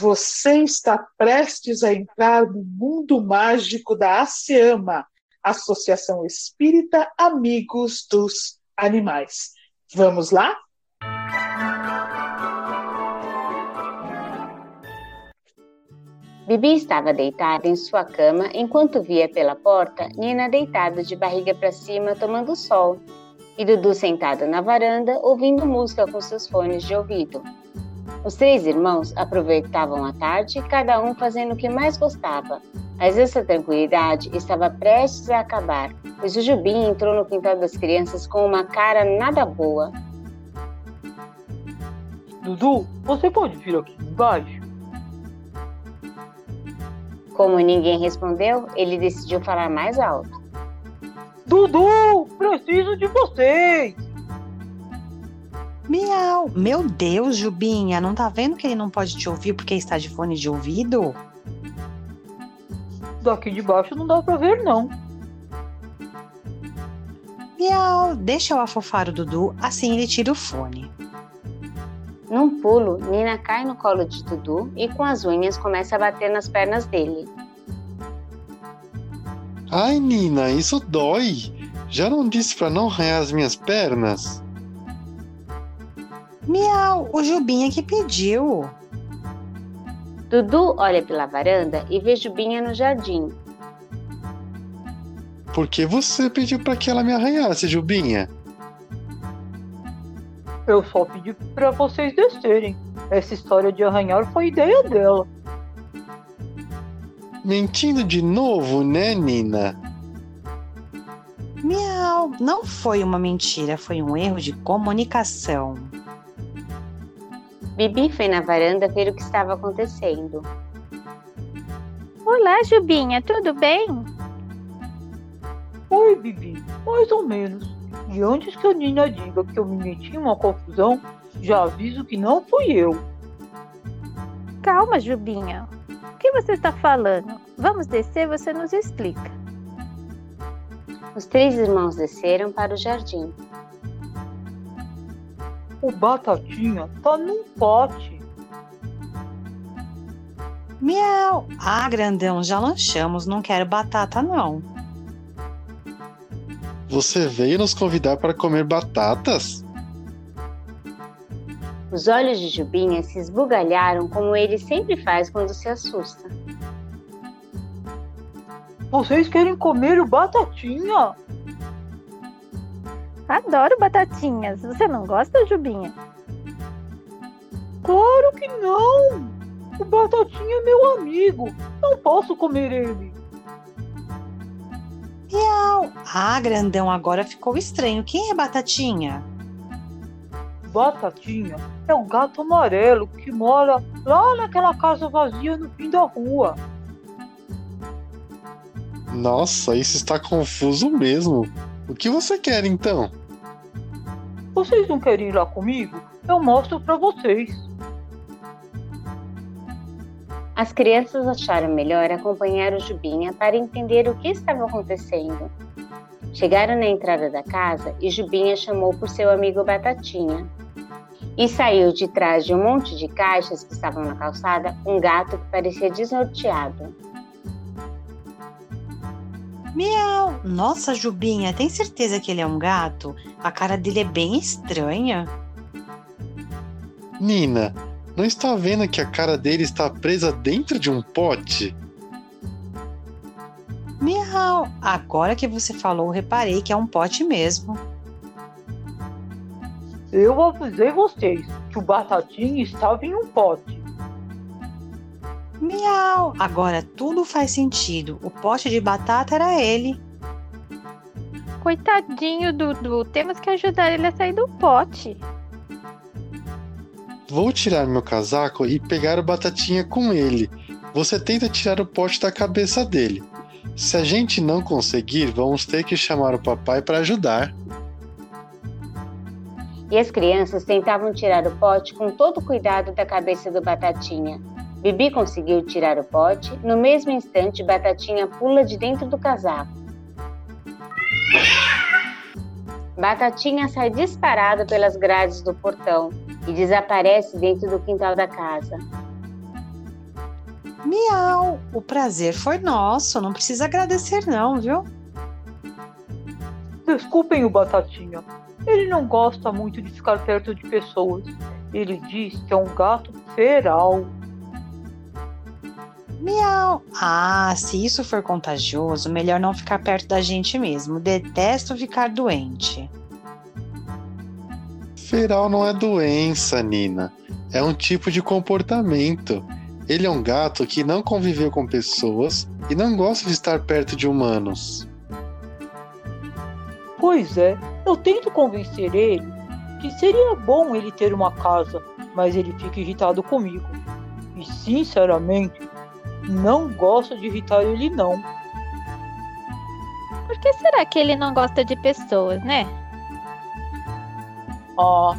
Você está prestes a entrar no mundo mágico da ASEAMA, Associação Espírita Amigos dos Animais. Vamos lá? Bibi estava deitada em sua cama enquanto via pela porta Nina deitada de barriga para cima tomando sol e Dudu sentado na varanda ouvindo música com seus fones de ouvido. Os três irmãos aproveitavam a tarde, cada um fazendo o que mais gostava. Mas essa tranquilidade estava prestes a acabar, pois o Jubim entrou no quintal das crianças com uma cara nada boa. Dudu, você pode vir aqui embaixo? Como ninguém respondeu, ele decidiu falar mais alto. Dudu, preciso de vocês! Miau! Meu Deus, Jubinha, não tá vendo que ele não pode te ouvir porque está de fone de ouvido? Daqui de baixo não dá pra ver, não. Miau, deixa eu afofar o Dudu, assim ele tira o fone. Num pulo, Nina cai no colo de Dudu e com as unhas começa a bater nas pernas dele. Ai, Nina, isso dói! Já não disse para não arranhar as minhas pernas? Miau, o Jubinha que pediu. Dudu olha pela varanda e vê Jubinha no jardim. Por que você pediu para que ela me arranhasse, Jubinha? Eu só pedi para vocês descerem. Essa história de arranhar foi ideia dela. Mentindo de novo, né, Nina? Miau, não foi uma mentira, foi um erro de comunicação. Bibi foi na varanda ver o que estava acontecendo. Olá, Jubinha, tudo bem? Oi, Bibi, mais ou menos. E antes que a Nina diga que eu me meti em uma confusão, já aviso que não fui eu. Calma, Jubinha. O que você está falando? Vamos descer, você nos explica. Os três irmãos desceram para o jardim. O Batatinha tá num pote. Miau! Ah, grandão, já lanchamos, não quero batata não. Você veio nos convidar para comer batatas? Os olhos de Jubinha se esbugalharam como ele sempre faz quando se assusta. Vocês querem comer o batatinha? Adoro batatinhas. Você não gosta, Jubinha? Claro que não! O batatinha é meu amigo. Não posso comer ele. Miau! Ah, grandão, agora ficou estranho. Quem é Batatinha? Batatinha é o gato amarelo que mora lá naquela casa vazia no fim da rua. Nossa, isso está confuso mesmo. O que você quer então? Vocês não querem ir lá comigo? Eu mostro para vocês. As crianças acharam melhor acompanhar o Jubinha para entender o que estava acontecendo. Chegaram na entrada da casa e Jubinha chamou por seu amigo Batatinha. E saiu de trás de um monte de caixas que estavam na calçada um gato que parecia desnorteado. Miau! Nossa, Jubinha, tem certeza que ele é um gato? A cara dele é bem estranha. Nina, não está vendo que a cara dele está presa dentro de um pote? Miau! Agora que você falou, reparei que é um pote mesmo. Eu avisei vocês que o Batatinha estava em um pote. Miau! Agora tudo faz sentido. O pote de batata era ele. Coitadinho, Dudu. Temos que ajudar ele a sair do pote. Vou tirar meu casaco e pegar o batatinha com ele. Você tenta tirar o pote da cabeça dele. Se a gente não conseguir, vamos ter que chamar o papai para ajudar. E as crianças tentavam tirar o pote com todo o cuidado da cabeça do Batatinha. Bibi conseguiu tirar o pote. No mesmo instante, Batatinha pula de dentro do casaco. Batatinha sai disparado pelas grades do portão e desaparece dentro do quintal da casa. Miau, o prazer foi nosso, não precisa agradecer não, viu? Desculpem o Batatinha. Ele não gosta muito de ficar perto de pessoas. Ele diz que é um gato feral. Miau. Ah, se isso for contagioso, melhor não ficar perto da gente mesmo. Detesto ficar doente. Feral não é doença, Nina. É um tipo de comportamento. Ele é um gato que não conviveu com pessoas e não gosta de estar perto de humanos. Pois é, eu tento convencer ele que seria bom ele ter uma casa, mas ele fica irritado comigo. E sinceramente, não gosto de irritar ele não. Por que será que ele não gosta de pessoas, né? Ah,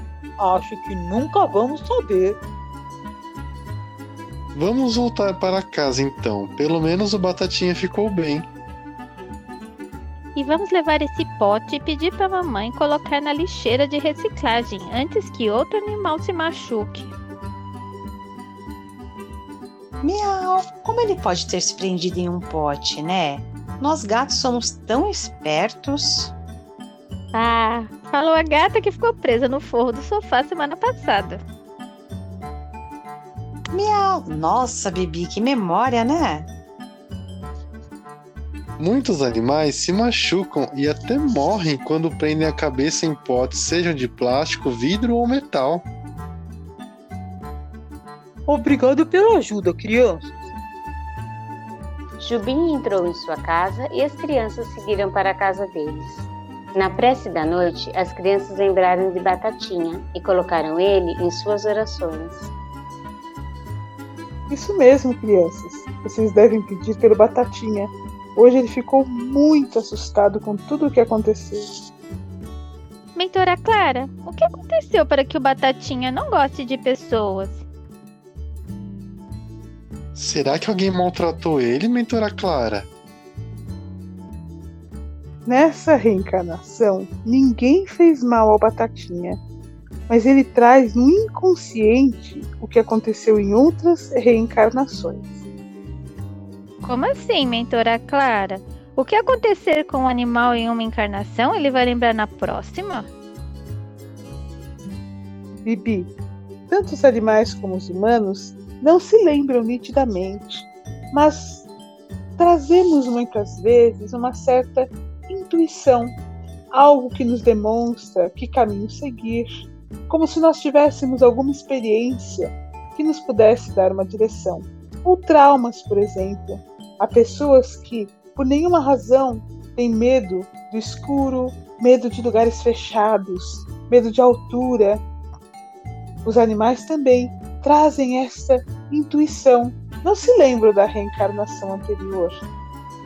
acho que nunca vamos saber. Vamos voltar para casa então. Pelo menos o Batatinha ficou bem. E vamos levar esse pote e pedir para a mamãe colocar na lixeira de reciclagem antes que outro animal se machuque. Miau, como ele pode ter se prendido em um pote, né? Nós gatos somos tão espertos. Ah, falou a gata que ficou presa no forro do sofá semana passada. Miau, nossa, Bibi, que memória, né? Muitos animais se machucam e até morrem quando prendem a cabeça em potes, sejam de plástico, vidro ou metal. Obrigado pela ajuda, crianças. Jubim entrou em sua casa e as crianças seguiram para a casa deles. Na prece da noite, as crianças lembraram de Batatinha e colocaram ele em suas orações. Isso mesmo, crianças. Vocês devem pedir pelo Batatinha. Hoje ele ficou muito assustado com tudo o que aconteceu. Mentora Clara, o que aconteceu para que o Batatinha não goste de pessoas? Será que alguém maltratou ele, mentora Clara? Nessa reencarnação, ninguém fez mal ao Batatinha, mas ele traz no inconsciente o que aconteceu em outras reencarnações. Como assim, mentora Clara? O que acontecer com o animal em uma encarnação, ele vai lembrar na próxima? Bibi, tanto os animais como os humanos não se lembram nitidamente, mas trazemos muitas vezes uma certa intuição, algo que nos demonstra que caminho seguir, como se nós tivéssemos alguma experiência que nos pudesse dar uma direção. Ou traumas, por exemplo. Há pessoas que, por nenhuma razão, têm medo do escuro, medo de lugares fechados, medo de altura. Os animais também trazem essa intuição. Não se lembram da reencarnação anterior,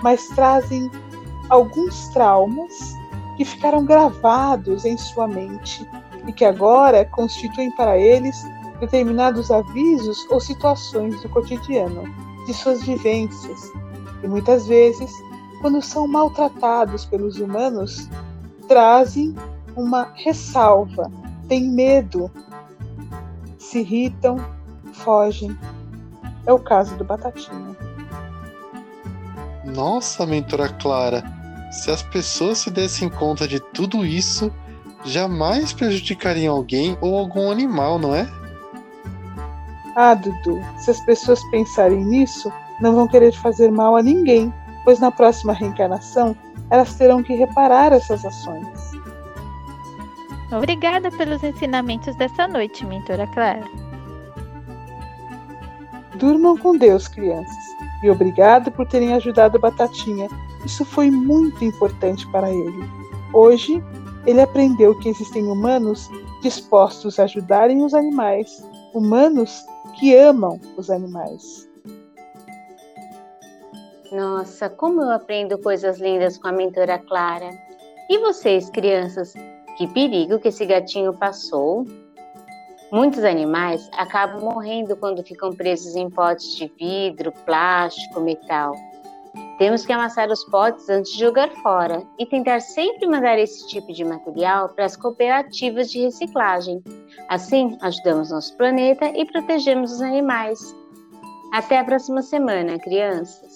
mas trazem alguns traumas que ficaram gravados em sua mente e que agora constituem para eles determinados avisos ou situações do cotidiano, de suas vivências. E muitas vezes, quando são maltratados pelos humanos, trazem uma ressalva, têm medo se irritam, fogem. É o caso do Batatinha. Nossa, mentora Clara, se as pessoas se dessem conta de tudo isso, jamais prejudicariam alguém ou algum animal, não é? Ah, Dudu, se as pessoas pensarem nisso, não vão querer fazer mal a ninguém, pois na próxima reencarnação elas terão que reparar essas ações. Obrigada pelos ensinamentos dessa noite, mentora Clara. Durmam com Deus, crianças. E obrigado por terem ajudado Batatinha. Isso foi muito importante para ele. Hoje, ele aprendeu que existem humanos dispostos a ajudarem os animais, humanos que amam os animais. Nossa, como eu aprendo coisas lindas com a mentora Clara. E vocês, crianças, que perigo que esse gatinho passou. Muitos animais acabam morrendo quando ficam presos em potes de vidro, plástico, metal. Temos que amassar os potes antes de jogar fora e tentar sempre mandar esse tipo de material para as cooperativas de reciclagem. Assim, ajudamos nosso planeta e protegemos os animais. Até a próxima semana, crianças!